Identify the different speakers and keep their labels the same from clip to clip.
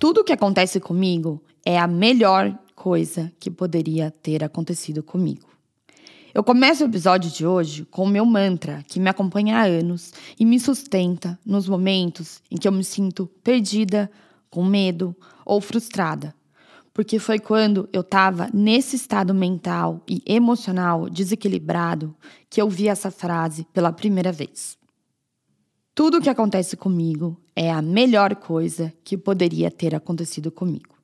Speaker 1: Tudo o que acontece comigo é a melhor coisa que poderia ter acontecido comigo. Eu começo o episódio de hoje com o meu mantra, que me acompanha há anos e me sustenta nos momentos em que eu me sinto perdida, com medo ou frustrada. Porque foi quando eu estava nesse estado mental e emocional desequilibrado que eu vi essa frase pela primeira vez. Tudo o que acontece comigo é a melhor coisa que poderia ter acontecido comigo.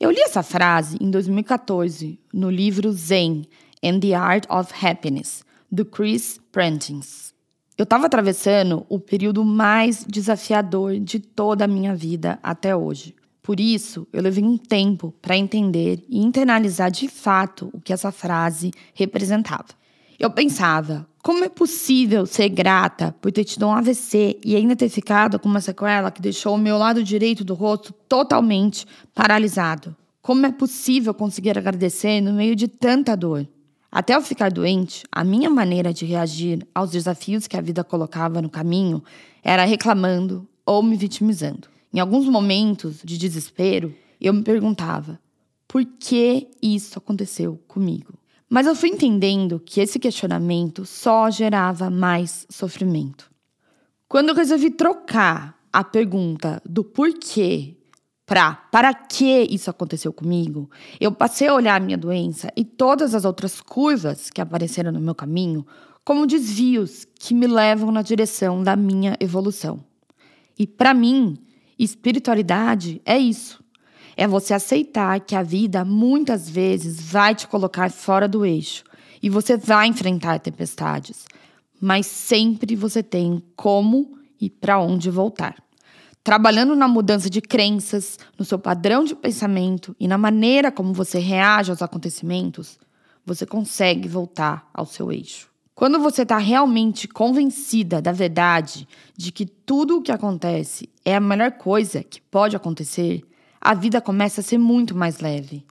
Speaker 1: Eu li essa frase em 2014 no livro Zen and the Art of Happiness, do Chris Prentins. Eu estava atravessando o período mais desafiador de toda a minha vida até hoje. Por isso, eu levei um tempo para entender e internalizar de fato o que essa frase representava. Eu pensava, como é possível ser grata por ter tido um AVC e ainda ter ficado com uma sequela que deixou o meu lado direito do rosto totalmente paralisado? Como é possível conseguir agradecer no meio de tanta dor? Até eu ficar doente, a minha maneira de reagir aos desafios que a vida colocava no caminho era reclamando ou me vitimizando. Em alguns momentos de desespero, eu me perguntava: por que isso aconteceu comigo? Mas eu fui entendendo que esse questionamento só gerava mais sofrimento. Quando eu resolvi trocar a pergunta do porquê para para que isso aconteceu comigo, eu passei a olhar a minha doença e todas as outras curvas que apareceram no meu caminho como desvios que me levam na direção da minha evolução. E para mim, espiritualidade é isso. É você aceitar que a vida muitas vezes vai te colocar fora do eixo e você vai enfrentar tempestades, mas sempre você tem como e para onde voltar. Trabalhando na mudança de crenças, no seu padrão de pensamento e na maneira como você reage aos acontecimentos, você consegue voltar ao seu eixo. Quando você está realmente convencida da verdade de que tudo o que acontece é a melhor coisa que pode acontecer, a vida começa a ser muito mais leve.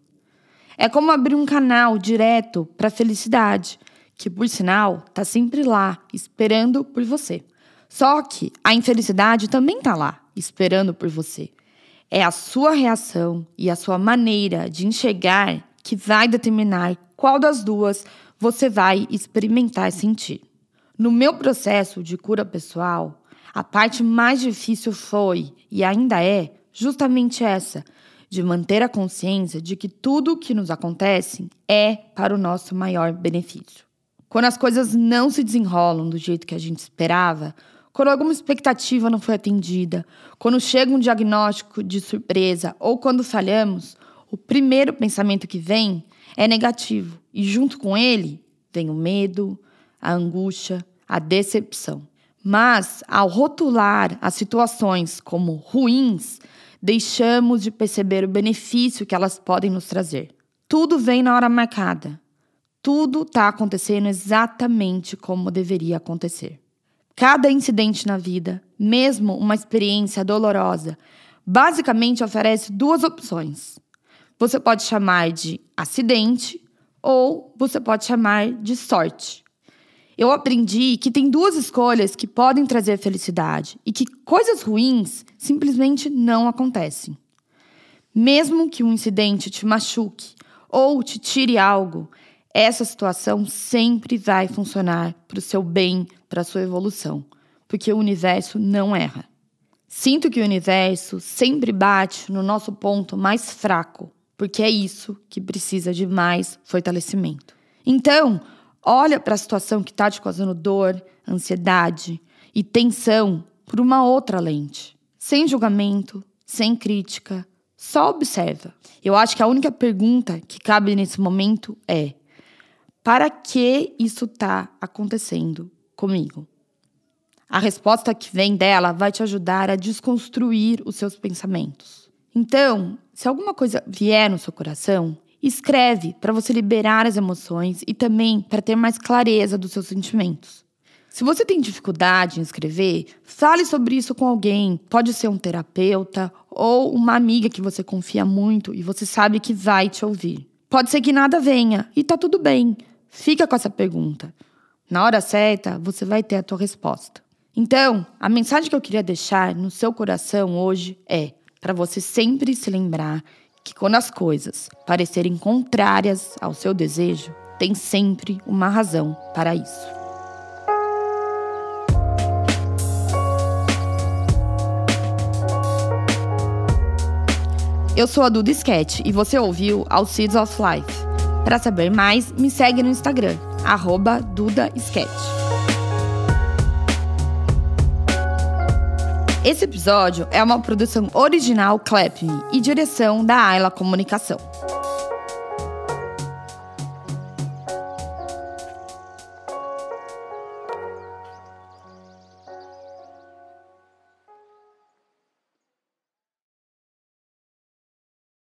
Speaker 1: É como abrir um canal direto para a felicidade, que por sinal está sempre lá, esperando por você. Só que a infelicidade também está lá, esperando por você. É a sua reação e a sua maneira de enxergar que vai determinar qual das duas você vai experimentar e sentir. No meu processo de cura pessoal, a parte mais difícil foi e ainda é justamente essa, de manter a consciência de que tudo o que nos acontece é para o nosso maior benefício. Quando as coisas não se desenrolam do jeito que a gente esperava, quando alguma expectativa não foi atendida, quando chega um diagnóstico de surpresa ou quando falhamos, o primeiro pensamento que vem é negativo e, junto com ele, vem o medo, a angústia, a decepção. Mas, ao rotular as situações como ruins, deixamos de perceber o benefício que elas podem nos trazer. Tudo vem na hora marcada. Tudo está acontecendo exatamente como deveria acontecer. Cada incidente na vida, mesmo uma experiência dolorosa, basicamente oferece duas opções. Você pode chamar de acidente ou você pode chamar de sorte. Eu aprendi que tem duas escolhas que podem trazer felicidade e que coisas ruins simplesmente não acontecem. Mesmo que um incidente te machuque ou te tire algo, essa situação sempre vai funcionar para o seu bem, para a sua evolução, porque o universo não erra. Sinto que o universo sempre bate no nosso ponto mais fraco, porque é isso que precisa de mais fortalecimento. Então, Olha para a situação que está te causando dor, ansiedade e tensão por uma outra lente. Sem julgamento, sem crítica, só observa. Eu acho que a única pergunta que cabe nesse momento é: para que isso está acontecendo comigo? A resposta que vem dela vai te ajudar a desconstruir os seus pensamentos. Então, se alguma coisa vier no seu coração, Escreve para você liberar as emoções e também para ter mais clareza dos seus sentimentos. Se você tem dificuldade em escrever, fale sobre isso com alguém. Pode ser um terapeuta ou uma amiga que você confia muito e você sabe que vai te ouvir. Pode ser que nada venha e tá tudo bem. Fica com essa pergunta. Na hora certa, você vai ter a tua resposta. Então, a mensagem que eu queria deixar no seu coração hoje é: para você sempre se lembrar que quando as coisas parecerem contrárias ao seu desejo, tem sempre uma razão para isso. Eu sou a Duda Sketch e você ouviu All Seeds of Life. Para saber mais, me segue no Instagram, arroba DudaSketch. Esse episódio é uma produção original Clap Me e direção da Ayla Comunicação.